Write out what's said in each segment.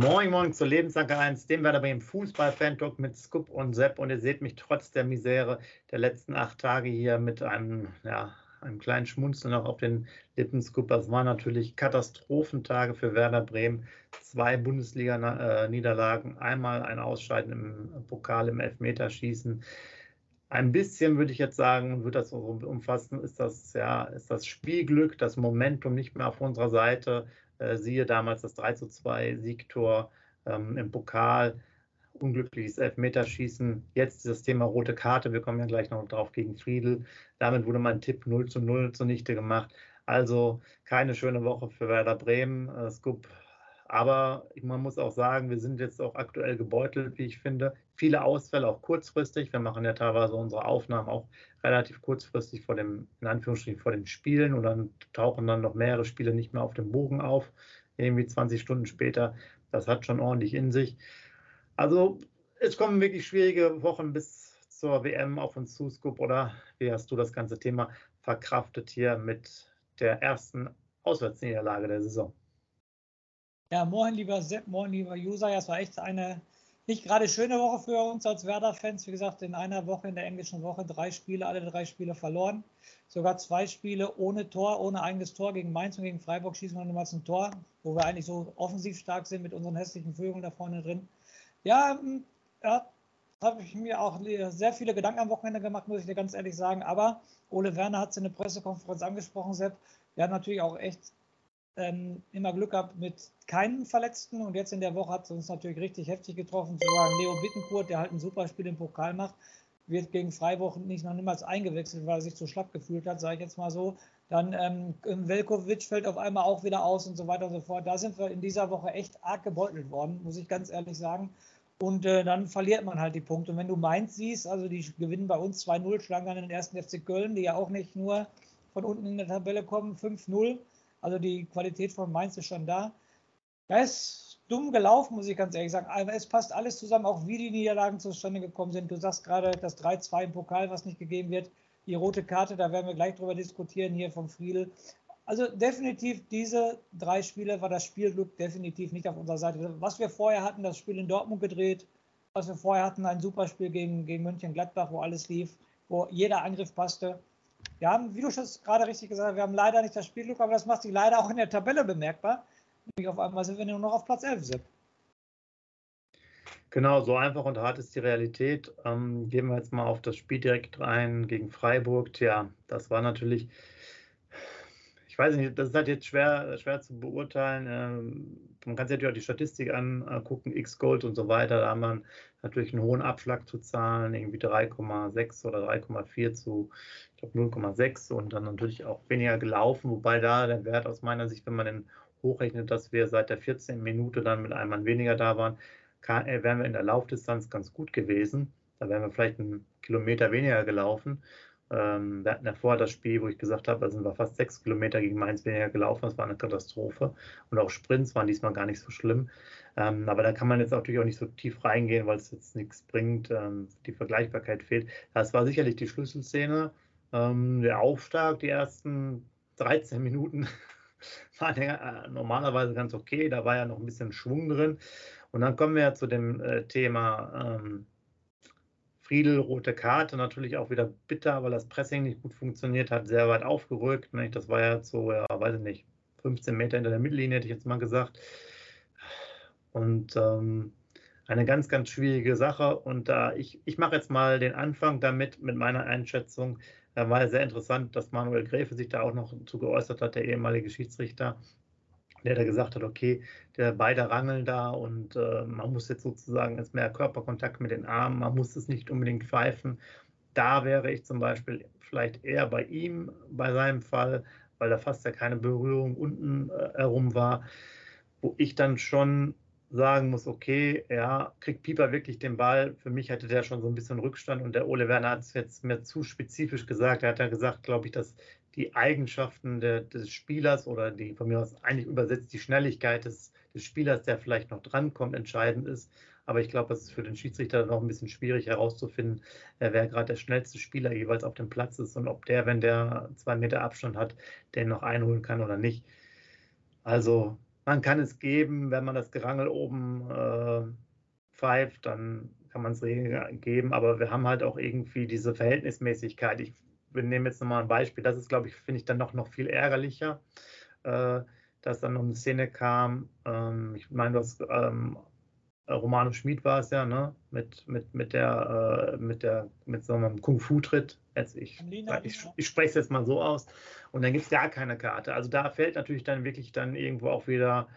Moin, moin zur Lebensanker 1, dem Werder Bremen Fußball-Fan-Talk mit Scoop und Sepp. Und ihr seht mich trotz der Misere der letzten acht Tage hier mit einem, ja, einem kleinen Schmunzeln noch auf den Lippen. Scoop, das waren natürlich Katastrophentage für Werder Bremen. Zwei Bundesliga-Niederlagen, einmal ein Ausscheiden im Pokal im Elfmeterschießen. Ein bisschen würde ich jetzt sagen, würde das umfassen, ist das, ja, ist das Spielglück, das Momentum nicht mehr auf unserer Seite. Äh, siehe damals das 3 zu 2 Siegtor ähm, im Pokal, unglückliches Elfmeterschießen. Jetzt das Thema rote Karte, wir kommen ja gleich noch drauf gegen Friedel. Damit wurde mein Tipp 0 zu 0 zunichte gemacht. Also keine schöne Woche für Werder Bremen. Äh, Scoop aber man muss auch sagen, wir sind jetzt auch aktuell gebeutelt, wie ich finde. Viele Ausfälle, auch kurzfristig. Wir machen ja teilweise unsere Aufnahmen auch relativ kurzfristig vor dem, in Anführungsstrichen, vor den Spielen und dann tauchen dann noch mehrere Spiele nicht mehr auf dem Bogen auf, irgendwie 20 Stunden später. Das hat schon ordentlich in sich. Also es kommen wirklich schwierige Wochen bis zur WM auf uns zu, Scoop, oder wie hast du das ganze Thema verkraftet hier mit der ersten Auswärtsniederlage der Saison? Ja, moin, lieber Sepp, moin, lieber User. Ja, es war echt eine nicht gerade schöne Woche für uns als Werder-Fans. Wie gesagt, in einer Woche, in der englischen Woche, drei Spiele, alle drei Spiele verloren. Sogar zwei Spiele ohne Tor, ohne eigenes Tor. Gegen Mainz und gegen Freiburg schießen wir nochmals ein Tor, wo wir eigentlich so offensiv stark sind mit unseren hässlichen Vögeln da vorne drin. Ja, ähm, ja habe ich mir auch sehr viele Gedanken am Wochenende gemacht, muss ich dir ganz ehrlich sagen. Aber Ole Werner hat es in der Pressekonferenz angesprochen, Sepp. Wir haben natürlich auch echt ähm, immer Glück gehabt mit keinen Verletzten und jetzt in der Woche hat es uns natürlich richtig heftig getroffen. Sogar Leo Bittenkurt, der halt ein super Spiel im Pokal macht, wird gegen Freiburg nicht noch niemals eingewechselt, weil er sich zu schlapp gefühlt hat, sage ich jetzt mal so. Dann ähm, Velkovic fällt auf einmal auch wieder aus und so weiter und so fort. Da sind wir in dieser Woche echt arg gebeutelt worden, muss ich ganz ehrlich sagen. Und äh, dann verliert man halt die Punkte. Und wenn du Mainz siehst, also die gewinnen bei uns 2-0, schlagen dann den ersten FC Köln, die ja auch nicht nur von unten in der Tabelle kommen, 5-0. Also die Qualität von Mainz ist schon da. Da ist dumm gelaufen, muss ich ganz ehrlich sagen. Aber es passt alles zusammen, auch wie die Niederlagen zustande gekommen sind. Du sagst gerade das 3-2 im Pokal, was nicht gegeben wird. Die rote Karte, da werden wir gleich drüber diskutieren, hier vom Friedel. Also definitiv, diese drei Spiele war das Spielglück definitiv nicht auf unserer Seite. Was wir vorher hatten, das Spiel in Dortmund gedreht, was wir vorher hatten, ein Superspiel gegen, gegen Mönchengladbach, wo alles lief, wo jeder Angriff passte. Wir haben, wie du schon gerade richtig gesagt hast, wir haben leider nicht das Spielglück, aber das macht sich leider auch in der Tabelle bemerkbar. Nämlich auf einmal sind wir nur noch auf Platz 11 sind. Genau, so einfach und hart ist die Realität. Ähm, gehen wir jetzt mal auf das Spiel direkt rein gegen Freiburg. Tja, das war natürlich weiß nicht, das ist halt jetzt schwer, schwer zu beurteilen. Ähm, man kann sich natürlich auch die Statistik angucken, X-Gold und so weiter. Da haben wir natürlich einen hohen Abschlag zu zahlen, irgendwie 3,6 oder 3,4 zu, ich glaube, 0,6 und dann natürlich auch weniger gelaufen, wobei da der Wert aus meiner Sicht, wenn man den hochrechnet, dass wir seit der 14. Minute dann mit einem Mann weniger da waren, kann, äh, wären wir in der Laufdistanz ganz gut gewesen. Da wären wir vielleicht einen Kilometer weniger gelaufen. Ähm, wir hatten ja vorher das Spiel, wo ich gesagt habe, da sind wir fast sechs Kilometer gegen Mainz weniger gelaufen. Das war eine Katastrophe. Und auch Sprints waren diesmal gar nicht so schlimm. Ähm, aber da kann man jetzt natürlich auch nicht so tief reingehen, weil es jetzt nichts bringt. Ähm, die Vergleichbarkeit fehlt. Das war sicherlich die Schlüsselszene. Ähm, der Aufschlag, die ersten 13 Minuten waren ja äh, normalerweise ganz okay. Da war ja noch ein bisschen Schwung drin. Und dann kommen wir ja zu dem äh, Thema ähm, Friedel, rote Karte, natürlich auch wieder bitter, weil das Pressing nicht gut funktioniert hat, sehr weit aufgerückt. Nicht? Das war ja so, ja, weiß ich nicht, 15 Meter hinter der Mittellinie, hätte ich jetzt mal gesagt. Und ähm, eine ganz, ganz schwierige Sache. Und äh, ich, ich mache jetzt mal den Anfang damit, mit meiner Einschätzung. Da war ja sehr interessant, dass Manuel Gräfe sich da auch noch zu geäußert hat, der ehemalige Schiedsrichter der da gesagt hat, okay, der beide rangeln da und äh, man muss jetzt sozusagen jetzt mehr Körperkontakt mit den Armen, man muss es nicht unbedingt pfeifen. Da wäre ich zum Beispiel vielleicht eher bei ihm, bei seinem Fall, weil da fast ja keine Berührung unten äh, herum war, wo ich dann schon sagen muss, okay, ja, kriegt Pieper wirklich den Ball? Für mich hatte der schon so ein bisschen Rückstand und der Ole Werner hat es jetzt mir zu spezifisch gesagt. Er hat ja gesagt, glaube ich, dass die Eigenschaften der, des Spielers oder die von mir aus eigentlich übersetzt die Schnelligkeit des, des Spielers, der vielleicht noch drankommt, entscheidend ist. Aber ich glaube, es ist für den Schiedsrichter noch ein bisschen schwierig herauszufinden, äh, wer gerade der schnellste Spieler jeweils auf dem Platz ist und ob der, wenn der zwei Meter Abstand hat, den noch einholen kann oder nicht. Also man kann es geben, wenn man das Gerangel oben äh, pfeift, dann kann man es geben, aber wir haben halt auch irgendwie diese Verhältnismäßigkeit. Ich nehme jetzt nochmal ein Beispiel, das ist, glaube ich, finde ich dann noch, noch viel ärgerlicher, äh, dass dann noch eine Szene kam, ähm, ich meine, du hast ähm, Romano Schmid war es ja, ne? Mit, mit, mit der, äh, mit der, mit so einem Kung-Fu-Tritt. Ich, ich, ich spreche es jetzt mal so aus. Und dann gibt es gar keine Karte. Also da fällt natürlich dann wirklich dann irgendwo auch wieder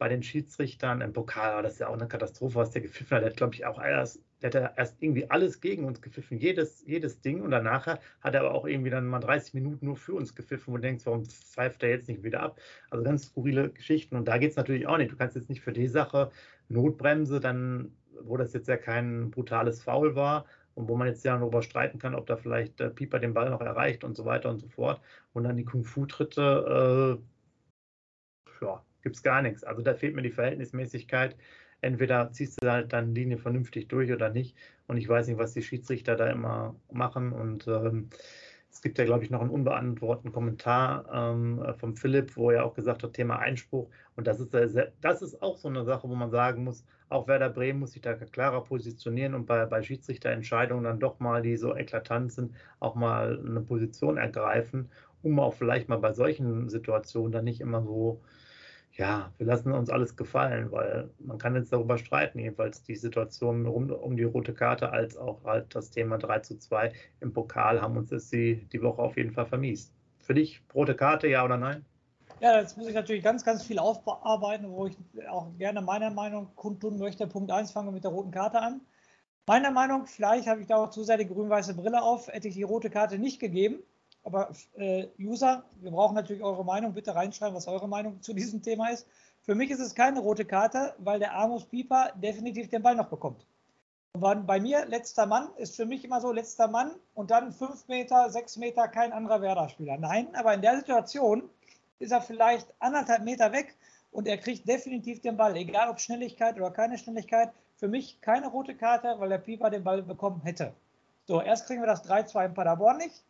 bei den Schiedsrichtern im Pokal, das ist ja auch eine Katastrophe, was der gepfiffen hat. Der hat, glaube ich, auch erst, der hat erst irgendwie alles gegen uns gepfiffen, jedes, jedes Ding. Und danach hat er aber auch irgendwie dann mal 30 Minuten nur für uns gepfiffen, wo du denkst, warum pfeift er jetzt nicht wieder ab? Also ganz skurrile Geschichten. Und da geht es natürlich auch nicht. Du kannst jetzt nicht für die Sache Notbremse, dann, wo das jetzt ja kein brutales Foul war, und wo man jetzt ja darüber streiten kann, ob da vielleicht der Pieper den Ball noch erreicht und so weiter und so fort. Und dann die Kung-Fu-Tritte, äh, ja, gibt es gar nichts. Also da fehlt mir die Verhältnismäßigkeit. Entweder ziehst du halt dann Linie vernünftig durch oder nicht. Und ich weiß nicht, was die Schiedsrichter da immer machen. Und ähm, es gibt ja, glaube ich, noch einen unbeantworteten Kommentar ähm, vom Philipp, wo er auch gesagt hat, Thema Einspruch. Und das ist, sehr, das ist auch so eine Sache, wo man sagen muss, auch Werder Bremen muss sich da klarer positionieren und bei, bei Schiedsrichterentscheidungen dann doch mal, die so eklatant sind, auch mal eine Position ergreifen, um auch vielleicht mal bei solchen Situationen dann nicht immer so ja, wir lassen uns alles gefallen, weil man kann jetzt darüber streiten, jedenfalls die Situation um, um die rote Karte als auch halt das Thema 3 zu 2 im Pokal haben uns das die, die Woche auf jeden Fall vermiest. Für dich rote Karte, ja oder nein? Ja, jetzt muss ich natürlich ganz, ganz viel aufarbeiten, wo ich auch gerne meine Meinung kundtun möchte. Punkt 1 fangen wir mit der roten Karte an. Meiner Meinung, vielleicht habe ich da auch zu sehr die grün-weiße Brille auf, hätte ich die rote Karte nicht gegeben. Aber äh, User, wir brauchen natürlich eure Meinung. Bitte reinschreiben, was eure Meinung zu diesem Thema ist. Für mich ist es keine rote Karte, weil der Amos Pieper definitiv den Ball noch bekommt. Bei mir, letzter Mann, ist für mich immer so, letzter Mann und dann fünf Meter, sechs Meter kein anderer Werder-Spieler. Nein, aber in der Situation ist er vielleicht anderthalb Meter weg und er kriegt definitiv den Ball, egal ob Schnelligkeit oder keine Schnelligkeit. Für mich keine rote Karte, weil der Pieper den Ball bekommen hätte. So, erst kriegen wir das 3-2 in Paderborn nicht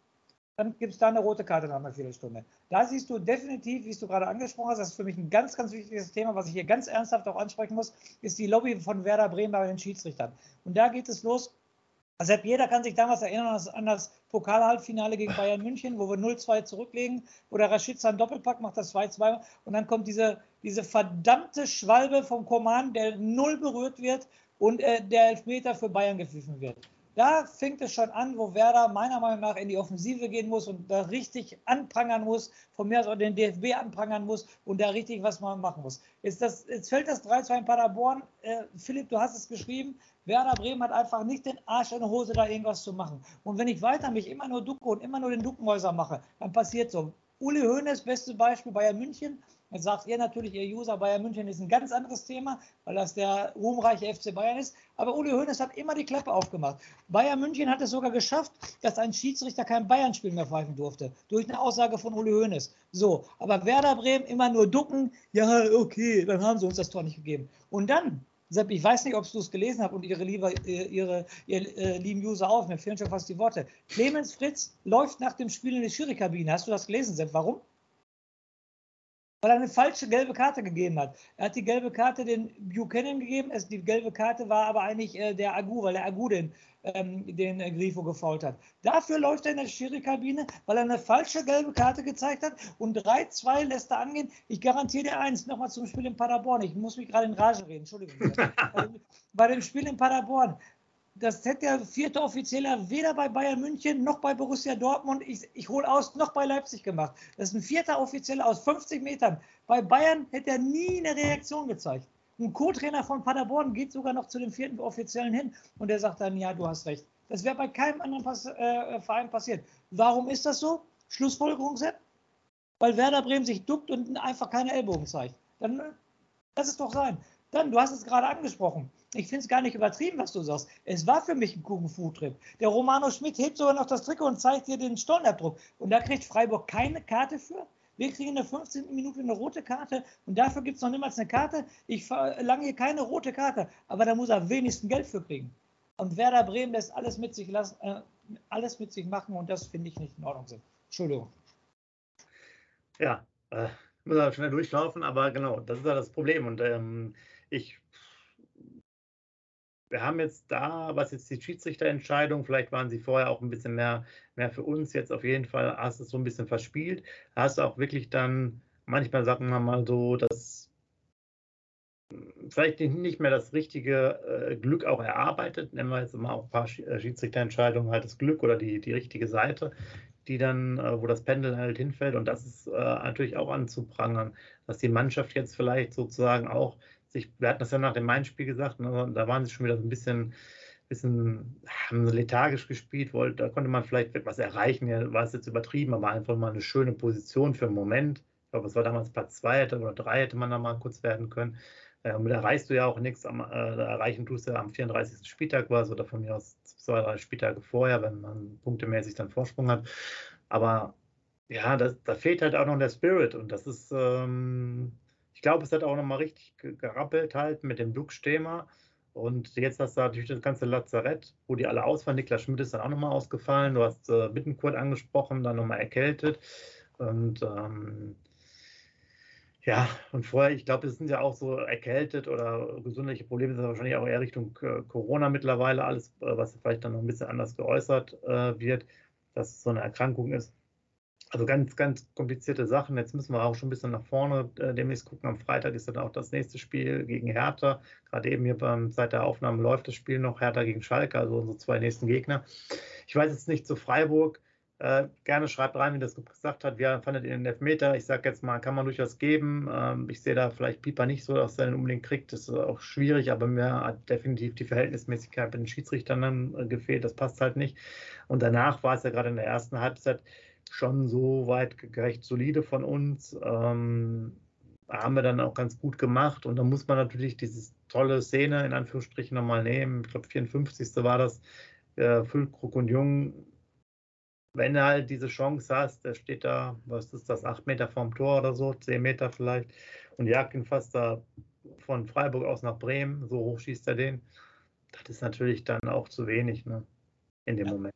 dann gibt es da eine rote Karte nach einer Viertelstunde. Da siehst du definitiv, wie du gerade angesprochen hast, das ist für mich ein ganz, ganz wichtiges Thema, was ich hier ganz ernsthaft auch ansprechen muss, ist die Lobby von Werder Bremen bei den Schiedsrichtern. Und da geht es los. Also jeder kann sich damals erinnern an das Pokalhalbfinale gegen Bayern München, wo wir 0-2 zurücklegen, wo der Rashica einen Doppelpack macht, das 2-2 und dann kommt diese, diese verdammte Schwalbe vom Koman, der null berührt wird und äh, der Elfmeter für Bayern gepfiffen wird. Da fängt es schon an, wo Werder meiner Meinung nach in die Offensive gehen muss und da richtig anprangern muss, von mir aus auch den DFB anprangern muss und da richtig was man machen muss. Jetzt, das, jetzt fällt das 3-2 in Paderborn. Äh, Philipp, du hast es geschrieben. Werder Bremen hat einfach nicht den Arsch in der Hose, da irgendwas zu machen. Und wenn ich weiter mich immer nur ducke und immer nur den Duckenhäuser mache, dann passiert so. Uli Hoeneß, bestes Beispiel Bayern München, Jetzt sagt ihr natürlich, ihr User Bayern München ist ein ganz anderes Thema, weil das der ruhmreiche FC Bayern ist. Aber Uli Hoeneß hat immer die Klappe aufgemacht. Bayern München hat es sogar geschafft, dass ein Schiedsrichter kein Bayern-Spiel mehr pfeifen durfte. Durch eine Aussage von Uli Hoeneß. So, aber Werder Bremen immer nur ducken. Ja, okay, dann haben sie uns das Tor nicht gegeben. Und dann Sepp, ich weiß nicht, ob du es gelesen hast und ihre, liebe, ihre, ihre äh, lieben User auf, mir fehlen schon fast die Worte. Clemens Fritz läuft nach dem Spiel in die Schiri-Kabine. Hast du das gelesen, Sepp? Warum? Weil er eine falsche gelbe Karte gegeben hat. Er hat die gelbe Karte den Buchanan gegeben, es, die gelbe Karte war aber eigentlich äh, der Agu, weil der Agu den, ähm, den äh, Grifo gefault hat. Dafür läuft er in der Schiri-Kabine, weil er eine falsche gelbe Karte gezeigt hat und 3-2 lässt er angehen. Ich garantiere dir eins, nochmal zum Spiel in Paderborn. Ich muss mich gerade in Rage reden, Entschuldigung. bei dem Spiel in Paderborn, das hätte der vierte Offizieller weder bei Bayern München noch bei Borussia Dortmund, ich, ich hole aus, noch bei Leipzig gemacht. Das ist ein vierter Offizieller aus 50 Metern. Bei Bayern hätte er nie eine Reaktion gezeigt. Ein Co-Trainer von Paderborn geht sogar noch zu dem vierten Offiziellen hin und der sagt dann, ja, du hast recht. Das wäre bei keinem anderen Pass äh, Verein passiert. Warum ist das so? Schlussfolgerung, Sepp? Weil Werder Bremen sich duckt und einfach keine Ellbogen zeigt. Dann lass es doch sein. Dann, du hast es gerade angesprochen. Ich finde es gar nicht übertrieben, was du sagst. Es war für mich ein Kung-Fu-Trip. Der Romano Schmidt hebt sogar noch das Trikot und zeigt dir den Stollenabdruck. Und da kriegt Freiburg keine Karte für. Wir kriegen in der 15. Minute eine rote Karte und dafür gibt es noch niemals eine Karte. Ich verlange hier keine rote Karte, aber da muss er wenigstens Geld für kriegen. Und Werder Bremen lässt alles mit sich lassen, äh, alles mit sich machen und das finde ich nicht in Ordnung. Entschuldigung. Ja, äh, muss er schnell durchlaufen, aber genau, das ist ja das Problem. Und ähm, ich, wir haben jetzt da, was jetzt die Schiedsrichterentscheidung, vielleicht waren sie vorher auch ein bisschen mehr, mehr für uns, jetzt auf jeden Fall hast du es so ein bisschen verspielt. Hast du auch wirklich dann, manchmal sagen wir mal so, dass vielleicht nicht mehr das richtige äh, Glück auch erarbeitet. Nennen wir jetzt mal auch ein paar äh, Schiedsrichterentscheidungen halt das Glück oder die, die richtige Seite, die dann, äh, wo das Pendel halt hinfällt. Und das ist natürlich auch anzuprangern, dass die Mannschaft jetzt vielleicht sozusagen auch sich, wir hatten das ja nach dem Main-Spiel gesagt, ne, da waren sie schon wieder so ein bisschen, bisschen haben sie lethargisch gespielt, wollte, da konnte man vielleicht etwas erreichen, ja, war es jetzt übertrieben, aber einfach mal eine schöne Position für einen Moment. Ich glaube, es war damals Platz 2 oder 3 hätte man da mal kurz werden können. Äh, da erreichst du ja auch nichts, am, äh, erreichen tust du ja am 34. Spieltag was oder von mir aus zwei, drei Spieltage vorher, wenn man punktemäßig dann Vorsprung hat. Aber ja, das, da fehlt halt auch noch der Spirit und das ist, ähm, ich glaube, es hat auch nochmal richtig gerappelt halt mit dem Duck-Thema. Und jetzt hast du natürlich das ganze Lazarett, wo die alle ausfallen. Niklas Schmidt ist dann auch nochmal ausgefallen. Du hast äh, Bittenkurt angesprochen, dann nochmal erkältet. Und ähm, ja, und vorher, ich glaube, es sind ja auch so erkältet oder gesundheitliche Probleme, sind wahrscheinlich auch eher Richtung äh, Corona mittlerweile, alles, äh, was vielleicht dann noch ein bisschen anders geäußert äh, wird, dass es so eine Erkrankung ist. Also ganz, ganz komplizierte Sachen. Jetzt müssen wir auch schon ein bisschen nach vorne äh, demnächst gucken. Am Freitag ist dann auch das nächste Spiel gegen Hertha. Gerade eben hier beim Zeit der Aufnahme läuft das Spiel noch Hertha gegen Schalke, also unsere zwei nächsten Gegner. Ich weiß jetzt nicht zu Freiburg äh, gerne schreibt rein, wie das gesagt hat. Wie fandet ihr den Elfmeter? Ich sage jetzt mal, kann man durchaus geben. Ähm, ich sehe da vielleicht Pieper nicht so, dass er den unbedingt kriegt. Das ist auch schwierig, aber mir hat definitiv die Verhältnismäßigkeit mit den Schiedsrichtern dann äh, gefehlt. Das passt halt nicht. Und danach war es ja gerade in der ersten Halbzeit schon so weit gerecht solide von uns. Ähm, haben wir dann auch ganz gut gemacht. Und da muss man natürlich diese tolle Szene in Anführungsstrichen nochmal nehmen. Ich glaube, 54. war das. Äh, Füllkrug und Jung wenn du halt diese Chance hast, der steht da, was ist das, acht Meter vom Tor oder so, zehn Meter vielleicht, und jagt ihn fast da von Freiburg aus nach Bremen, so hoch schießt er den. Das ist natürlich dann auch zu wenig, ne? In dem ja. Moment.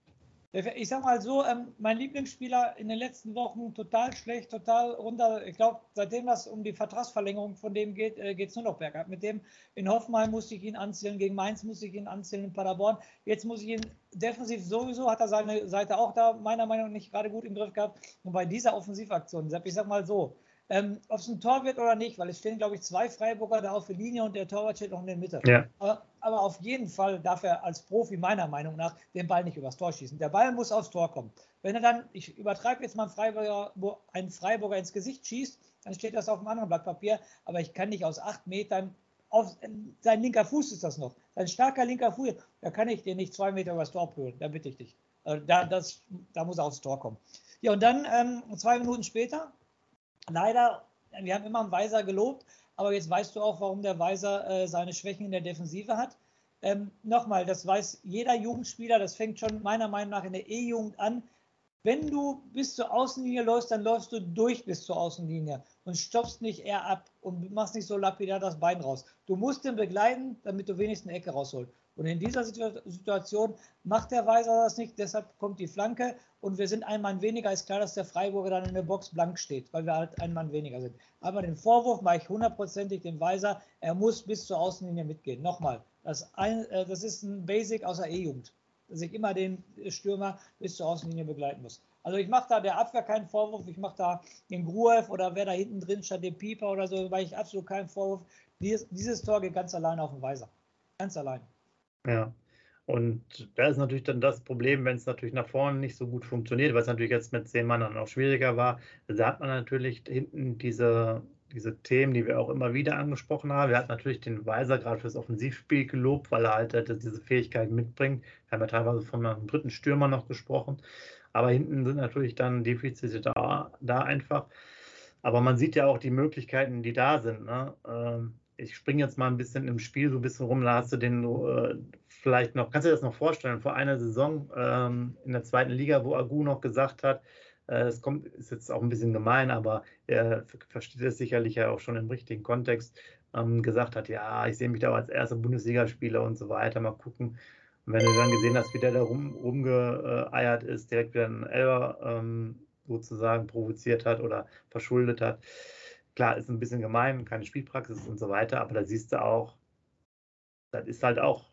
Ich sag mal so, ähm, mein Lieblingsspieler in den letzten Wochen total schlecht, total runter. Ich glaube, seitdem das um die Vertragsverlängerung von dem geht, äh, geht es nur noch bergab. Mit dem in Hoffenheim musste ich ihn anzählen, gegen Mainz musste ich ihn anzählen, in Paderborn. Jetzt muss ich ihn defensiv sowieso, hat er seine Seite auch da meiner Meinung nach nicht gerade gut im Griff gehabt. Und bei dieser Offensivaktion, ich sag mal so, ähm, Ob es ein Tor wird oder nicht, weil es stehen, glaube ich, zwei Freiburger da auf der Linie und der Torwart steht noch in der Mitte. Ja. Aber, aber, auf jeden Fall darf er als Profi meiner Meinung nach den Ball nicht übers Tor schießen. Der Ball muss aufs Tor kommen. Wenn er dann, ich übertreibe jetzt mal einen Freiburger, wo ein Freiburger ins Gesicht schießt, dann steht das auf einem anderen Blatt Papier, aber ich kann nicht aus acht Metern auf sein linker Fuß ist das noch. Sein starker linker Fuß, da kann ich dir nicht zwei Meter übers Tor prügeln, da bitte ich dich. Also da, das, da muss er aufs Tor kommen. Ja, und dann ähm, zwei Minuten später leider, wir haben immer einen Weiser gelobt, aber jetzt weißt du auch, warum der Weiser äh, seine Schwächen in der Defensive hat. Ähm, Nochmal, das weiß jeder Jugendspieler, das fängt schon meiner Meinung nach in der E-Jugend an. Wenn du bis zur Außenlinie läufst, dann läufst du durch bis zur Außenlinie und stoppst nicht eher ab und machst nicht so lapidar das Bein raus. Du musst den begleiten, damit du wenigstens eine Ecke rausholst. Und in dieser Situation macht der Weiser das nicht, deshalb kommt die Flanke und wir sind ein Mann weniger. Ist klar, dass der Freiburger dann in der Box blank steht, weil wir halt ein Mann weniger sind. Aber den Vorwurf mache ich hundertprozentig dem Weiser, er muss bis zur Außenlinie mitgehen. Nochmal, das, ein, äh, das ist ein Basic aus der E-Jugend, dass ich immer den Stürmer bis zur Außenlinie begleiten muss. Also ich mache da der Abwehr keinen Vorwurf, ich mache da den Gruev oder wer da hinten drin statt dem Pieper oder so, weil ich absolut keinen Vorwurf. Dieses, dieses Tor geht ganz allein auf den Weiser. Ganz allein. Ja. Und da ist natürlich dann das Problem, wenn es natürlich nach vorne nicht so gut funktioniert, es natürlich jetzt mit zehn Mann dann auch schwieriger war. Da hat man natürlich hinten diese, diese Themen, die wir auch immer wieder angesprochen haben. Wir hatten natürlich den Weiser gerade fürs Offensivspiel gelobt, weil er halt, halt diese Fähigkeiten mitbringt. Wir haben ja teilweise von einem dritten Stürmer noch gesprochen. Aber hinten sind natürlich dann Defizite da, da einfach. Aber man sieht ja auch die Möglichkeiten, die da sind. Ne? Ähm, ich springe jetzt mal ein bisschen im Spiel so ein bisschen rum, da hast du den äh, vielleicht noch, kannst du dir das noch vorstellen, vor einer Saison ähm, in der zweiten Liga, wo Agu noch gesagt hat, äh, es kommt, ist jetzt auch ein bisschen gemein, aber er versteht es sicherlich ja auch schon im richtigen Kontext, ähm, gesagt hat, ja, ich sehe mich da als erster Bundesligaspieler und so weiter, mal gucken. Und wenn du dann gesehen hast, wie der da rum, rumgeeiert ist, direkt wieder einen Elber ähm, sozusagen provoziert hat oder verschuldet hat, klar, ist ein bisschen gemein, keine Spielpraxis und so weiter, aber da siehst du auch, das ist halt auch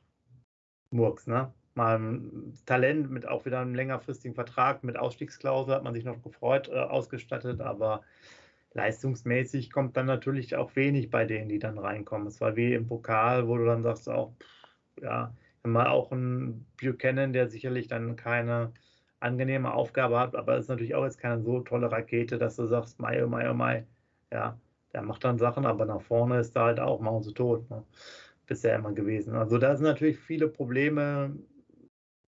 Murks, ne? Mal ein Talent mit auch wieder einem längerfristigen Vertrag mit Ausstiegsklausel hat man sich noch gefreut, äh, ausgestattet, aber leistungsmäßig kommt dann natürlich auch wenig bei denen, die dann reinkommen. Es war wie im Pokal, wo du dann sagst, auch, ja, mal auch ein Buchanan, der sicherlich dann keine angenehme Aufgabe hat, aber ist natürlich auch jetzt keine so tolle Rakete, dass du sagst, Mai, oh Mai, oh Mai, ja, der macht dann Sachen, aber nach vorne ist da halt auch mausetot, ne? bisher immer gewesen. Also da sind natürlich viele Probleme.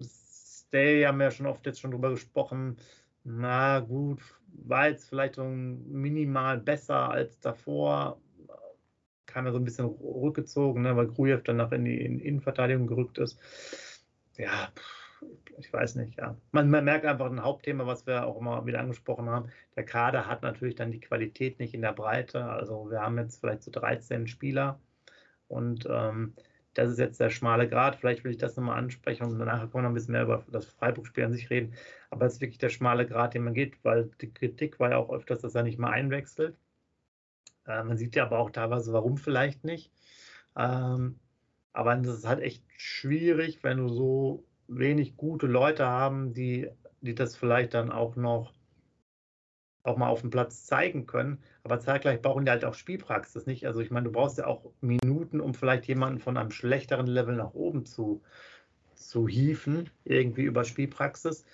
Stay haben wir ja schon oft jetzt schon drüber gesprochen. Na gut, war jetzt vielleicht so minimal besser als davor, kam ja so ein bisschen rückgezogen, ne, weil Grujew dann noch in die in Innenverteidigung gerückt ist. Ja, ich weiß nicht, ja. Man, man, merkt einfach ein Hauptthema, was wir auch immer wieder angesprochen haben. Der Kader hat natürlich dann die Qualität nicht in der Breite. Also wir haben jetzt vielleicht so 13 Spieler und ähm, das ist jetzt der schmale Grad. Vielleicht will ich das nochmal ansprechen und danach können wir noch ein bisschen mehr über das Freiburg-Spiel an sich reden. Aber es ist wirklich der schmale Grad, den man geht, weil die Kritik war ja auch öfters, dass er nicht mal einwechselt. Äh, man sieht ja aber auch teilweise, warum vielleicht nicht. Ähm, aber es ist halt echt schwierig, wenn du so wenig gute Leute haben, die, die das vielleicht dann auch noch auch mal auf dem Platz zeigen können. Aber zeitgleich brauchen die halt auch Spielpraxis, nicht? Also ich meine, du brauchst ja auch Minuten, um vielleicht jemanden von einem schlechteren Level nach oben zu, zu hieven, irgendwie über Spielpraxis.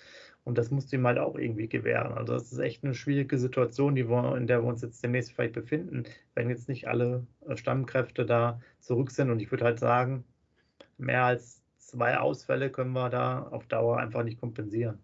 Und das musst du ihm halt auch irgendwie gewähren. Also das ist echt eine schwierige Situation, die wir, in der wir uns jetzt demnächst vielleicht befinden, wenn jetzt nicht alle äh, Stammkräfte da zurück sind. Und ich würde halt sagen, mehr als zwei Ausfälle können wir da auf Dauer einfach nicht kompensieren.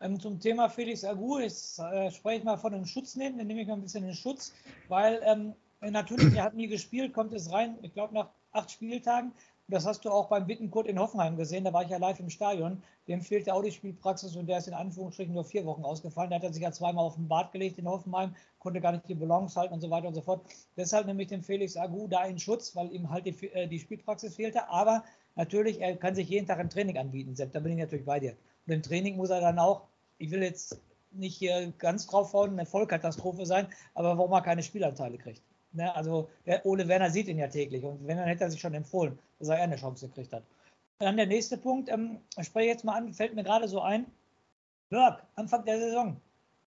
Ähm, zum Thema Felix Agu, jetzt äh, spreche ich mal von einem Schutz nehmen, dann nehme ich mal ein bisschen den Schutz, weil ähm, natürlich, er hat nie gespielt, kommt es rein, ich glaube nach acht Spieltagen, das hast du auch beim Bittenkurt in Hoffenheim gesehen, da war ich ja live im Stadion. Dem fehlt ja auch die Spielpraxis und der ist in Anführungsstrichen nur vier Wochen ausgefallen. Da hat er sich ja zweimal auf den Bart gelegt in Hoffenheim, konnte gar nicht die Balance halten und so weiter und so fort. Deshalb nämlich dem Felix Agu da in Schutz, weil ihm halt die, äh, die Spielpraxis fehlte. Aber natürlich, er kann sich jeden Tag ein Training anbieten, Sepp, da bin ich natürlich bei dir. Und im Training muss er dann auch, ich will jetzt nicht hier ganz draufhauen, eine Vollkatastrophe sein, aber warum er keine Spielanteile kriegt. Ne, also der Ole Werner sieht ihn ja täglich und wenn, dann hätte er sich schon empfohlen, dass er eine Chance gekriegt hat. Dann der nächste Punkt, ähm, ich spreche jetzt mal an, fällt mir gerade so ein. Berg, Anfang der Saison,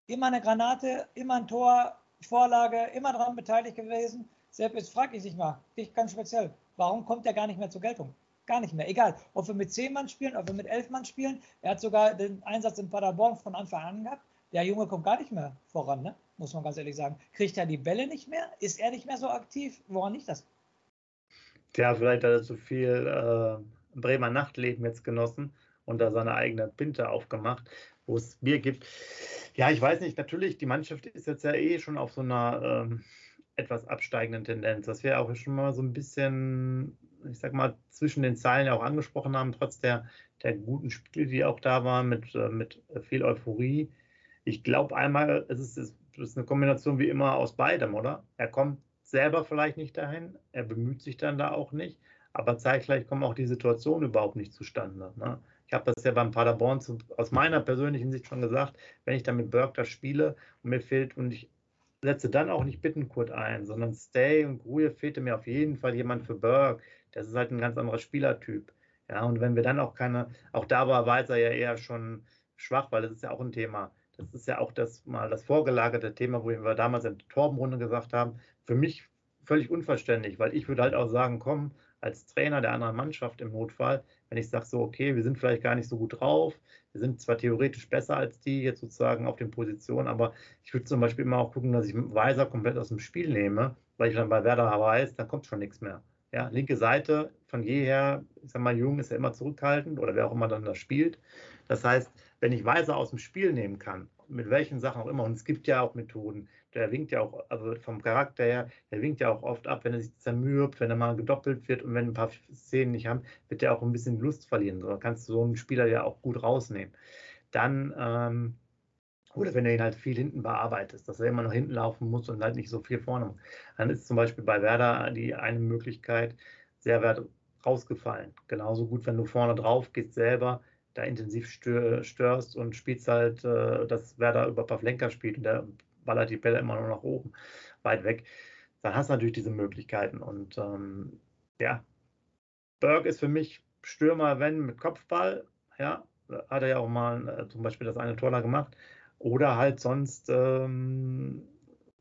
immer eine Granate, immer ein Tor, Vorlage, immer daran beteiligt gewesen. Selbst jetzt frage ich dich mal, dich ganz speziell, warum kommt er gar nicht mehr zur Geltung? Gar nicht mehr. Egal, ob wir mit zehn Mann spielen, ob wir mit elf Mann spielen. Er hat sogar den Einsatz in Paderborn von Anfang an gehabt. Der Junge kommt gar nicht mehr voran. Ne? muss man ganz ehrlich sagen. Kriegt er die Bälle nicht mehr? Ist er nicht mehr so aktiv? Woran liegt das? Tja, vielleicht hat er zu viel äh, Bremer Nachtleben jetzt genossen und da seine eigene Pinte aufgemacht, wo es Bier gibt. Ja, ich weiß nicht, natürlich, die Mannschaft ist jetzt ja eh schon auf so einer ähm, etwas absteigenden Tendenz. Das wir auch schon mal so ein bisschen, ich sag mal, zwischen den Zeilen auch angesprochen haben, trotz der, der guten Spiele, die auch da waren, mit, äh, mit viel Euphorie. Ich glaube einmal, es ist, das ist eine Kombination wie immer aus beidem, oder? Er kommt selber vielleicht nicht dahin, er bemüht sich dann da auch nicht, aber zeitgleich kommen auch die Situationen überhaupt nicht zustande. Ne? Ich habe das ja beim Paderborn zu, aus meiner persönlichen Sicht schon gesagt, wenn ich dann mit Burke da spiele und mir fehlt und ich setze dann auch nicht Bittenkurt ein, sondern Stay und Gruhe fehlte mir auf jeden Fall jemand für Burke. Das ist halt ein ganz anderer Spielertyp. Ja, und wenn wir dann auch keine, auch da war Weiser ja eher schon schwach, weil das ist ja auch ein Thema das ist ja auch das mal das vorgelagerte Thema, wo wir damals in der Torbenrunde gesagt haben, für mich völlig unverständlich, weil ich würde halt auch sagen, komm, als Trainer der anderen Mannschaft im Notfall, wenn ich sage so, okay, wir sind vielleicht gar nicht so gut drauf, wir sind zwar theoretisch besser als die jetzt sozusagen auf den Positionen, aber ich würde zum Beispiel immer auch gucken, dass ich Weiser komplett aus dem Spiel nehme, weil ich dann bei Werder weiß, dann kommt schon nichts mehr. Ja, linke Seite von jeher, ich sag mal, Jung ist ja immer zurückhaltend oder wer auch immer dann das spielt. Das heißt, wenn ich Weiser aus dem Spiel nehmen kann, mit welchen Sachen auch immer, und es gibt ja auch Methoden, der winkt ja auch, also vom Charakter her, der winkt ja auch oft ab, wenn er sich zermürbt, wenn er mal gedoppelt wird und wenn ein paar Szenen nicht haben, wird der auch ein bisschen Lust verlieren. So kannst du so einen Spieler ja auch gut rausnehmen. Dann, ähm, oder wenn du ihn halt viel hinten bearbeitest, dass er immer noch hinten laufen muss und halt nicht so viel vorne. Dann ist zum Beispiel bei Werder die eine Möglichkeit sehr wert rausgefallen. Genauso gut, wenn du vorne drauf gehst selber, da intensiv störst und spielst halt, äh, dass Werder über Pavlenka spielt und der ballert die Bälle immer nur nach oben, weit weg. Dann hast du natürlich diese Möglichkeiten. Und ähm, ja, Berg ist für mich Stürmer, wenn mit Kopfball, ja, hat er ja auch mal äh, zum Beispiel das eine Tor da gemacht. Oder halt sonst ähm,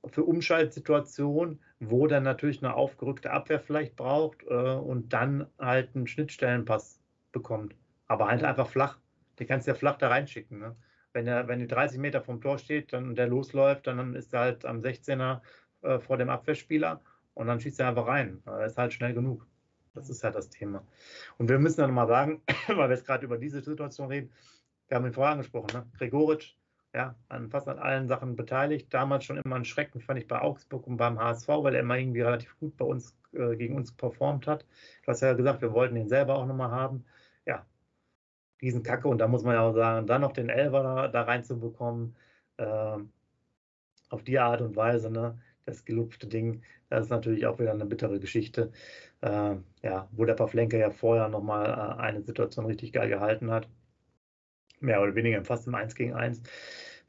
für Umschaltsituationen, wo dann natürlich eine aufgerückte Abwehr vielleicht braucht äh, und dann halt einen Schnittstellenpass bekommt. Aber halt einfach flach. Die kannst du ja flach da reinschicken. Ne? Wenn er, wenn die 30 Meter vom Tor steht dann der losläuft, dann ist er halt am 16er äh, vor dem Abwehrspieler und dann schießt er einfach rein. Er ist halt schnell genug. Das ist halt das Thema. Und wir müssen dann mal sagen, weil wir jetzt gerade über diese Situation reden, wir haben ihn vorher angesprochen, ne? Gregoritsch, ja, an fast an allen Sachen beteiligt. Damals schon immer ein Schrecken, fand ich bei Augsburg und beim HSV, weil er immer irgendwie relativ gut bei uns, äh, gegen uns performt hat. Du hast ja gesagt, wir wollten ihn selber auch nochmal haben. Ja, diesen Kacke und da muss man ja auch sagen, dann noch den Elver da, da reinzubekommen, äh, auf die Art und Weise, ne? das gelupfte Ding, das ist natürlich auch wieder eine bittere Geschichte. Äh, ja, wo der Pavlenka ja vorher nochmal äh, eine Situation richtig geil gehalten hat mehr oder weniger fast im 1 gegen 1.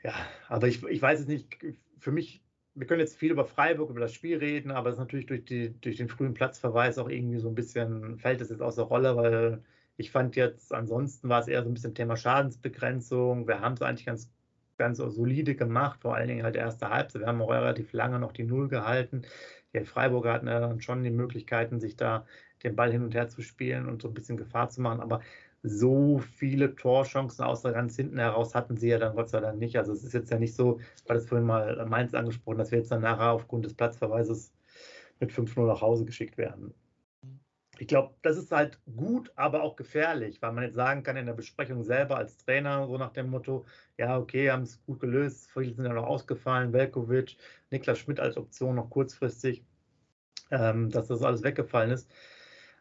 Ja, aber ich, ich weiß es nicht, für mich, wir können jetzt viel über Freiburg, über das Spiel reden, aber es ist natürlich durch, die, durch den frühen Platzverweis auch irgendwie so ein bisschen, fällt es jetzt aus der Rolle, weil ich fand jetzt, ansonsten war es eher so ein bisschen Thema Schadensbegrenzung. Wir haben es eigentlich ganz, ganz solide gemacht, vor allen Dingen halt erste Halbzeit. Wir haben auch relativ lange noch die Null gehalten. Die Freiburger hatten ja dann schon die Möglichkeiten, sich da den Ball hin und her zu spielen und so ein bisschen Gefahr zu machen. Aber so viele Torchancen außer ganz hinten heraus hatten sie ja dann Gott sei Dank nicht. Also es ist jetzt ja nicht so, weil es vorhin mal Mainz angesprochen, dass wir jetzt dann nachher aufgrund des Platzverweises mit 5-0 nach Hause geschickt werden. Ich glaube, das ist halt gut, aber auch gefährlich, weil man jetzt sagen kann in der Besprechung selber als Trainer, so nach dem Motto, ja, okay, haben es gut gelöst, viele sind ja noch ausgefallen, Velkovic, Niklas Schmidt als Option noch kurzfristig, ähm, dass das alles weggefallen ist.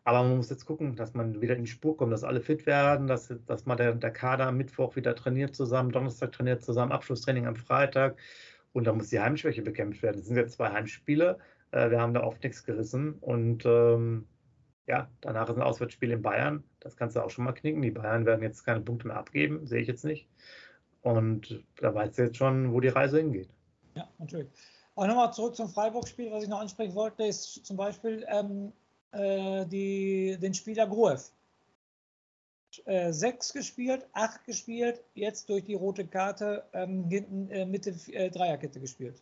Aber man muss jetzt gucken, dass man wieder in die Spur kommt, dass alle fit werden, dass, dass man der, der Kader am Mittwoch wieder trainiert zusammen, Donnerstag trainiert zusammen, Abschlusstraining am Freitag. Und da muss die Heimschwäche bekämpft werden. Es sind jetzt zwei Heimspiele. Äh, wir haben da oft nichts gerissen. Und ähm, ja, danach ist ein Auswärtsspiel in Bayern. Das kannst du auch schon mal knicken. Die Bayern werden jetzt keine Punkte mehr abgeben, sehe ich jetzt nicht. Und da weißt du jetzt schon, wo die Reise hingeht. Ja, natürlich. Aber nochmal zurück zum Freiburg-Spiel, was ich noch ansprechen wollte, ist zum Beispiel, ähm, äh, die, den Spieler Gruev. Äh, sechs gespielt, acht gespielt, jetzt durch die rote Karte ähm, hinten äh, Mitte äh, Dreierkette gespielt.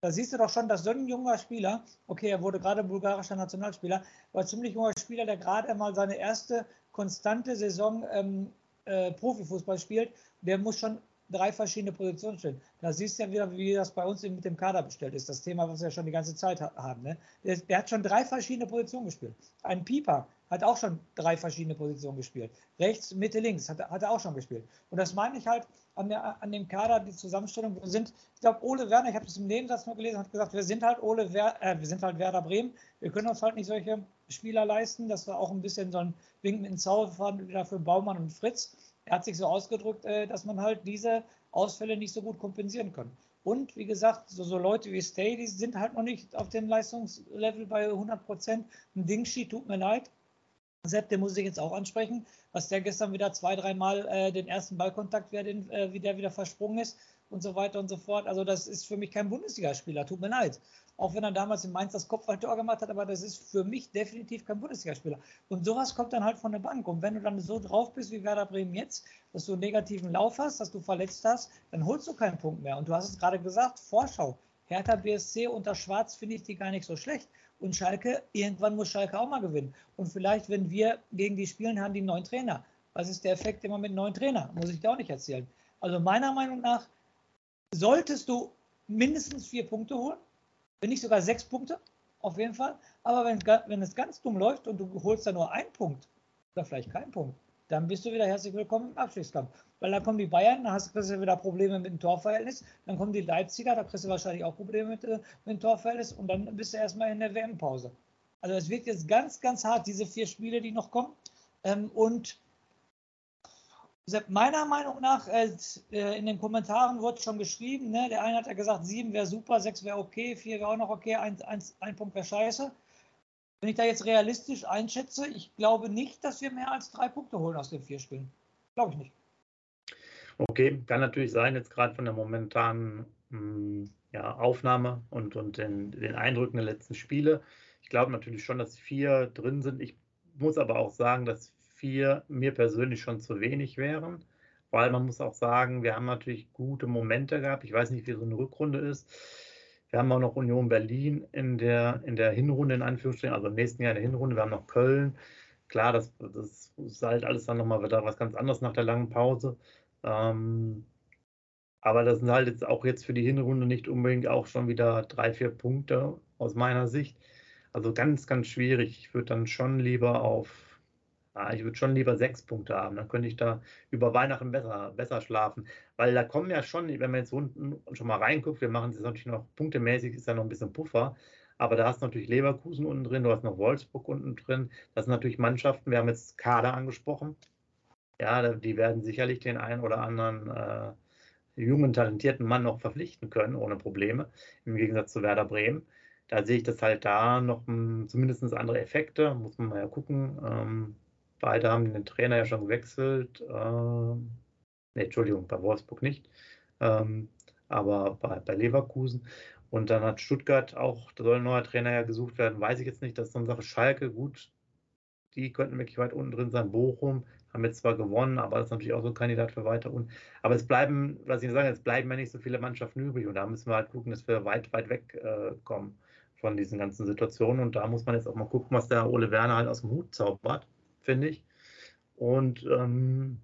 Da siehst du doch schon, dass so ein junger Spieler, okay, er wurde gerade bulgarischer Nationalspieler, war ziemlich junger Spieler, der gerade einmal seine erste konstante Saison ähm, äh, Profifußball spielt, der muss schon drei verschiedene Positionen stellen. Da siehst du ja wieder, wie das bei uns mit dem Kader bestellt ist. Das Thema, was wir schon die ganze Zeit haben. Ne? Der, der, hat schon drei verschiedene Positionen gespielt. Ein Pieper hat auch schon drei verschiedene Positionen gespielt. Rechts, Mitte, links hat, hat er auch schon gespielt. Und das meine ich halt an, der, an dem Kader, die Zusammenstellung. Wir sind, ich glaube, Ole Werner, ich habe das im Nebensatz nur gelesen, hat gesagt, wir sind halt Ole Wer, äh, wir sind halt Werder Bremen. Wir können uns halt nicht solche Spieler leisten. Das war auch ein bisschen so ein Wink mit dem Zauber für Baumann und Fritz er hat sich so ausgedrückt, äh, dass man halt diese Ausfälle nicht so gut kompensieren kann. Und wie gesagt, so, so Leute wie Stay, die sind halt noch nicht auf dem Leistungslevel bei 100 Prozent. Ein Dingshi, tut mir leid. Sepp, den muss ich jetzt auch ansprechen, was der gestern wieder zwei, dreimal äh, den ersten Ballkontakt, wer den, äh, wie der wieder versprungen ist und so weiter und so fort. Also das ist für mich kein Bundesligaspieler, tut mir leid auch wenn er damals in Mainz das Kopfballtor gemacht hat, aber das ist für mich definitiv kein Bundesligaspieler. Und sowas kommt dann halt von der Bank. Und wenn du dann so drauf bist wie Werder Bremen jetzt, dass du einen negativen Lauf hast, dass du verletzt hast, dann holst du keinen Punkt mehr. Und du hast es gerade gesagt, Vorschau. Hertha BSC unter Schwarz finde ich die gar nicht so schlecht. Und Schalke, irgendwann muss Schalke auch mal gewinnen. Und vielleicht, wenn wir gegen die spielen, haben die einen neuen Trainer. Was ist der Effekt immer mit einem neuen Trainer? Muss ich dir auch nicht erzählen. Also meiner Meinung nach solltest du mindestens vier Punkte holen wenn nicht sogar sechs Punkte, auf jeden Fall. Aber wenn, wenn es ganz dumm läuft und du holst da nur einen Punkt oder vielleicht keinen Punkt, dann bist du wieder herzlich willkommen im Abstiegskampf. Weil dann kommen die Bayern, dann hast, kriegst du wieder Probleme mit dem Torverhältnis, dann kommen die Leipziger, da kriegst du wahrscheinlich auch Probleme mit, äh, mit dem Torverhältnis und dann bist du erstmal in der WM-Pause. Also es wird jetzt ganz, ganz hart, diese vier Spiele, die noch kommen. Ähm, und Meiner Meinung nach, äh, äh, in den Kommentaren wurde schon geschrieben, ne, der eine hat ja gesagt, sieben wäre super, sechs wäre okay, vier wäre auch noch okay, ein, ein, ein Punkt wäre scheiße. Wenn ich da jetzt realistisch einschätze, ich glaube nicht, dass wir mehr als drei Punkte holen aus den vier Spielen. Glaube ich nicht. Okay, kann natürlich sein, jetzt gerade von der momentanen mh, hm, ja, Aufnahme und, und den, den Eindrücken der letzten Spiele. Ich glaube natürlich schon, dass vier drin sind. Ich muss aber auch sagen, dass vier mir persönlich schon zu wenig wären, weil man muss auch sagen, wir haben natürlich gute Momente gehabt. Ich weiß nicht, wie so eine Rückrunde ist. Wir haben auch noch Union Berlin in der, in der Hinrunde, in Anführungsstrichen, also im nächsten Jahr in der Hinrunde. Wir haben noch Köln. Klar, das, das ist halt alles dann nochmal wieder was ganz anderes nach der langen Pause. Ähm, aber das sind halt jetzt auch jetzt für die Hinrunde nicht unbedingt auch schon wieder drei, vier Punkte aus meiner Sicht. Also ganz, ganz schwierig. Ich würde dann schon lieber auf, ja, ich würde schon lieber sechs Punkte haben. Dann könnte ich da über Weihnachten besser, besser schlafen. Weil da kommen ja schon, wenn man jetzt unten schon mal reinguckt, wir machen es natürlich noch punktemäßig, ist ja noch ein bisschen Puffer. Aber da hast du natürlich Leverkusen unten drin, du hast noch Wolfsburg unten drin. Das sind natürlich Mannschaften, wir haben jetzt Kader angesprochen. Ja, die werden sicherlich den einen oder anderen äh, jungen, talentierten Mann noch verpflichten können, ohne Probleme, im Gegensatz zu Werder Bremen. Da sehe ich das halt da noch zumindest andere Effekte, muss man mal ja gucken. Ähm, beide haben den Trainer ja schon gewechselt. Ähm, ne, Entschuldigung, bei Wolfsburg nicht, ähm, aber bei, bei Leverkusen. Und dann hat Stuttgart auch, da soll ein neuer Trainer ja gesucht werden, weiß ich jetzt nicht, das ist so eine Sache. Schalke, gut, die könnten wirklich weit unten drin sein. Bochum haben jetzt zwar gewonnen, aber das ist natürlich auch so ein Kandidat für weiter unten. Aber es bleiben, was ich sagen, es bleiben ja nicht so viele Mannschaften übrig und da müssen wir halt gucken, dass wir weit, weit weg äh, von diesen ganzen Situationen. Und da muss man jetzt auch mal gucken, was der Ole Werner halt aus dem Hut zaubert, finde ich. Und ähm,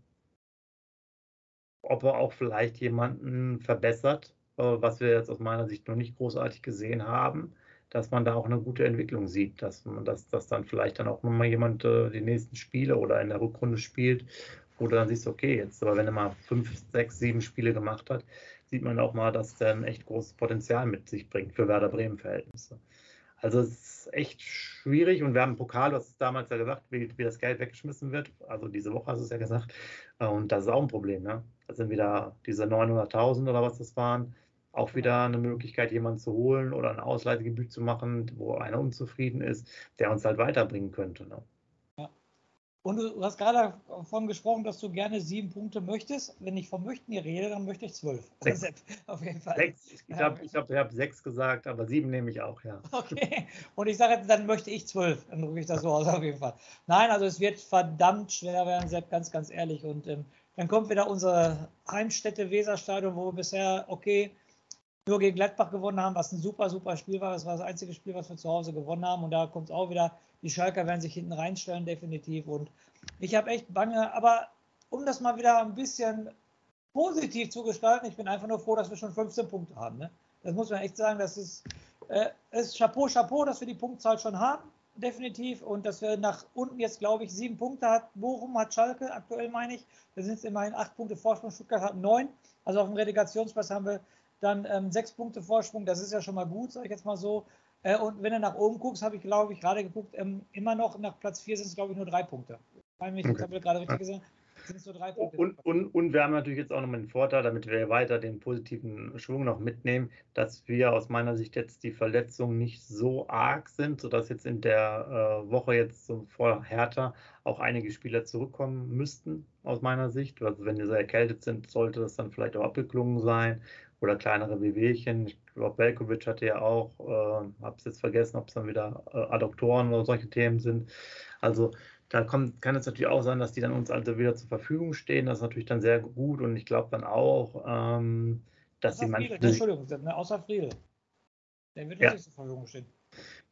ob er auch vielleicht jemanden verbessert, äh, was wir jetzt aus meiner Sicht noch nicht großartig gesehen haben dass man da auch eine gute Entwicklung sieht, dass man dass, dass dann vielleicht dann auch nochmal jemand äh, die nächsten Spiele oder in der Rückrunde spielt, wo du dann siehst, okay, jetzt aber wenn er mal fünf, sechs, sieben Spiele gemacht hat, sieht man auch mal, dass der ein echt großes Potenzial mit sich bringt für Werder Bremen Verhältnisse. Also es ist echt schwierig und wir haben einen Pokal, du hast es damals ja gesagt, wie, wie das Geld weggeschmissen wird. Also diese Woche hast du es ja gesagt. Und das ist auch ein Problem. Ne? Das sind wieder diese 900.000 oder was das waren, auch wieder eine Möglichkeit, jemanden zu holen oder ein Ausleihegebühr zu machen, wo einer unzufrieden ist, der uns halt weiterbringen könnte. Ne? Und du hast gerade davon gesprochen, dass du gerne sieben Punkte möchtest. Wenn ich von möchten hier rede, dann möchte ich zwölf. Sechs. Auf jeden Fall. Sechs. Ich glaube, ich, glaub, ich habe sechs gesagt, aber sieben nehme ich auch, ja. Okay. Und ich sage jetzt, dann möchte ich zwölf. Dann drücke ich das so aus, auf jeden Fall. Nein, also es wird verdammt schwer werden, Sepp, ganz, ganz ehrlich. Und ähm, dann kommt wieder unsere Heimstätte Weserstadion, wo wir bisher, okay, nur gegen Gladbach gewonnen haben, was ein super, super Spiel war. Das war das einzige Spiel, was wir zu Hause gewonnen haben. Und da kommt es auch wieder, die Schalker werden sich hinten reinstellen, definitiv. Und ich habe echt Bange, aber um das mal wieder ein bisschen positiv zu gestalten, ich bin einfach nur froh, dass wir schon 15 Punkte haben. Ne? Das muss man echt sagen, das ist, äh, ist Chapeau, Chapeau, dass wir die Punktzahl schon haben, definitiv. Und dass wir nach unten jetzt, glaube ich, sieben Punkte hat. Bochum hat Schalke, aktuell meine ich. Da sind es immerhin acht Punkte Vorsprung, Stuttgart hat neun. Also auf dem Relegationsplatz haben wir dann ähm, sechs Punkte Vorsprung, das ist ja schon mal gut, sage ich jetzt mal so. Äh, und wenn du nach oben guckst, habe ich, glaube ich, gerade geguckt, ähm, immer noch nach Platz 4 sind es, glaube ich, nur drei Punkte. Ich meine, ich okay. habe gerade richtig gesagt. So und, und, und, wir haben natürlich jetzt auch noch einen Vorteil, damit wir weiter den positiven Schwung noch mitnehmen, dass wir aus meiner Sicht jetzt die Verletzungen nicht so arg sind, sodass jetzt in der äh, Woche jetzt so vor Hertha auch einige Spieler zurückkommen müssten, aus meiner Sicht. Also wenn die so erkältet sind, sollte das dann vielleicht auch abgeklungen sein oder kleinere Wehwehchen. Ich glaube, Belkovic hatte ja auch, äh, habe es jetzt vergessen, ob es dann wieder äh, Adduktoren oder solche Themen sind. Also da kommt, kann es natürlich auch sein, dass die dann uns also wieder zur Verfügung stehen. Das ist natürlich dann sehr gut und ich glaube dann auch, ähm, dass außer die manchmal. Entschuldigung, außer Friedel. Der wird ja. nicht zur Verfügung stehen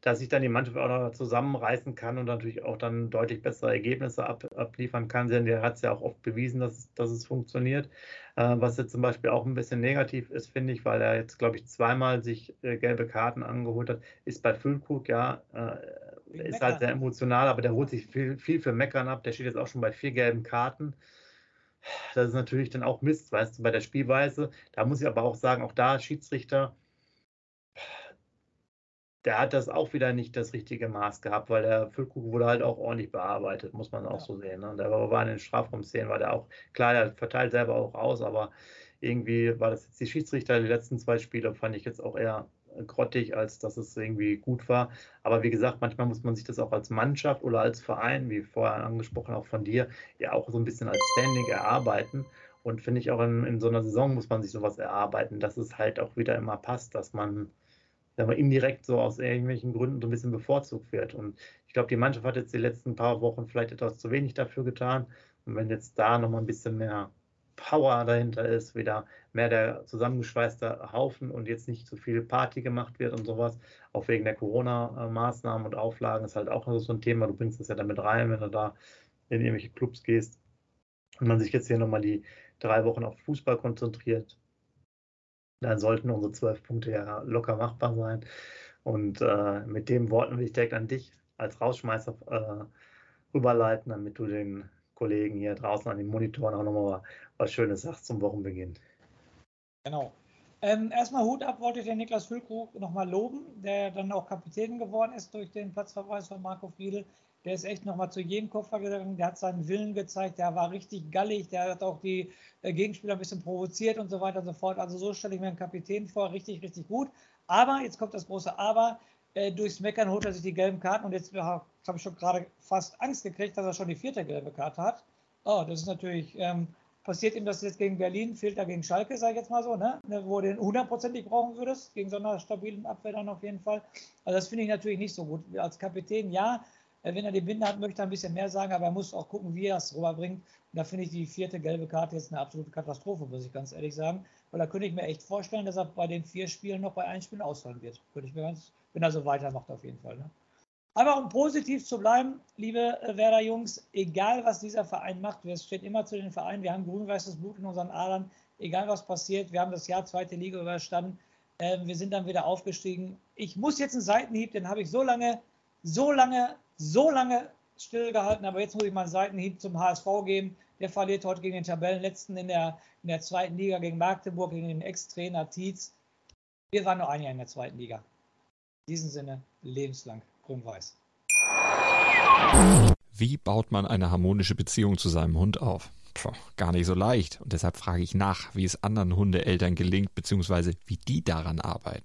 dass sich dann die Mannschaft auch noch zusammenreißen kann und natürlich auch dann deutlich bessere Ergebnisse ab, abliefern kann. Denn der hat es ja auch oft bewiesen, dass, dass es funktioniert. Äh, was jetzt zum Beispiel auch ein bisschen negativ ist, finde ich, weil er jetzt, glaube ich, zweimal sich äh, gelbe Karten angeholt hat, ist bei Füllkrug, ja, äh, ist halt sehr emotional, aber der holt sich viel, viel für Meckern ab. Der steht jetzt auch schon bei vier gelben Karten. Das ist natürlich dann auch Mist, weißt du, bei der Spielweise. Da muss ich aber auch sagen, auch da Schiedsrichter, der hat das auch wieder nicht das richtige Maß gehabt, weil der Füllkrug wurde halt auch ordentlich bearbeitet, muss man auch ja. so sehen. Ne? Der war in den Strafraumszenen, war der auch, klar, der verteilt selber auch aus, aber irgendwie war das jetzt die Schiedsrichter, die letzten zwei Spiele fand ich jetzt auch eher grottig, als dass es irgendwie gut war. Aber wie gesagt, manchmal muss man sich das auch als Mannschaft oder als Verein, wie vorher angesprochen auch von dir, ja auch so ein bisschen als Standing erarbeiten. Und finde ich auch in, in, so einer Saison muss man sich sowas erarbeiten, dass es halt auch wieder immer passt, dass man, wenn man indirekt so aus irgendwelchen Gründen so ein bisschen bevorzugt wird. Und ich glaube, die Mannschaft hat jetzt die letzten paar Wochen vielleicht etwas zu wenig dafür getan. Und wenn jetzt da nochmal ein bisschen mehr Power dahinter ist, wieder mehr der zusammengeschweißte Haufen und jetzt nicht zu viel Party gemacht wird und sowas, auch wegen der Corona-Maßnahmen und Auflagen ist halt auch so ein Thema. Du bringst das ja damit rein, wenn du da in irgendwelche Clubs gehst und man sich jetzt hier nochmal die drei Wochen auf Fußball konzentriert, dann sollten unsere zwölf Punkte ja locker machbar sein. Und äh, mit den Worten will ich direkt an dich als Rausschmeißer äh, rüberleiten, damit du den Kollegen hier draußen an den Monitoren auch nochmal was Schönes sagst zum Wochenbeginn. Genau. Ähm, erstmal Hut ab, wollte ich den Niklas Füllkrug nochmal loben, der dann auch Kapitän geworden ist durch den Platzverweis von Marco Friedl. Der ist echt nochmal zu jedem Koffer gegangen, der hat seinen Willen gezeigt, der war richtig gallig, der hat auch die äh, Gegenspieler ein bisschen provoziert und so weiter und so fort. Also so stelle ich mir einen Kapitän vor, richtig, richtig gut. Aber, jetzt kommt das große Aber, äh, durchs Meckern holt er sich die gelben Karten und jetzt, habe ich schon gerade fast Angst gekriegt, dass er schon die vierte gelbe Karte hat. Oh, das ist natürlich, ähm, passiert ihm das jetzt gegen Berlin, fehlt er gegen Schalke, sage ich jetzt mal so, ne? ne wo du den hundertprozentig brauchen würdest, gegen so einer stabilen Abwehr dann auf jeden Fall. Also das finde ich natürlich nicht so gut. Als Kapitän, ja, wenn er die Binde hat, möchte er ein bisschen mehr sagen, aber er muss auch gucken, wie er es rüberbringt. Und da finde ich die vierte gelbe Karte jetzt eine absolute Katastrophe, muss ich ganz ehrlich sagen. Weil da könnte ich mir echt vorstellen, dass er bei den vier Spielen noch bei einem Spiel ausfallen wird. Könnte ich mir ganz, wenn er so weitermacht auf jeden Fall. Ne? Aber um positiv zu bleiben, liebe äh, Werder Jungs, egal was dieser Verein macht, wir stehen immer zu den Vereinen, wir haben grün-weißes Blut in unseren Adern, egal was passiert, wir haben das Jahr zweite Liga überstanden, äh, wir sind dann wieder aufgestiegen. Ich muss jetzt einen Seitenhieb, den habe ich so lange, so lange so lange stillgehalten, aber jetzt muss ich mal einen Seitenhieb zum HSV geben. Der verliert heute gegen den Tabellenletzten in der, in der zweiten Liga gegen Magdeburg, gegen den Ex-Trainer Tietz. Wir waren nur ein Jahr in der zweiten Liga. In diesem Sinne, lebenslang grün-weiß. Wie baut man eine harmonische Beziehung zu seinem Hund auf? Puh, gar nicht so leicht. Und deshalb frage ich nach, wie es anderen Hundeeltern gelingt, beziehungsweise wie die daran arbeiten.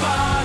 fire.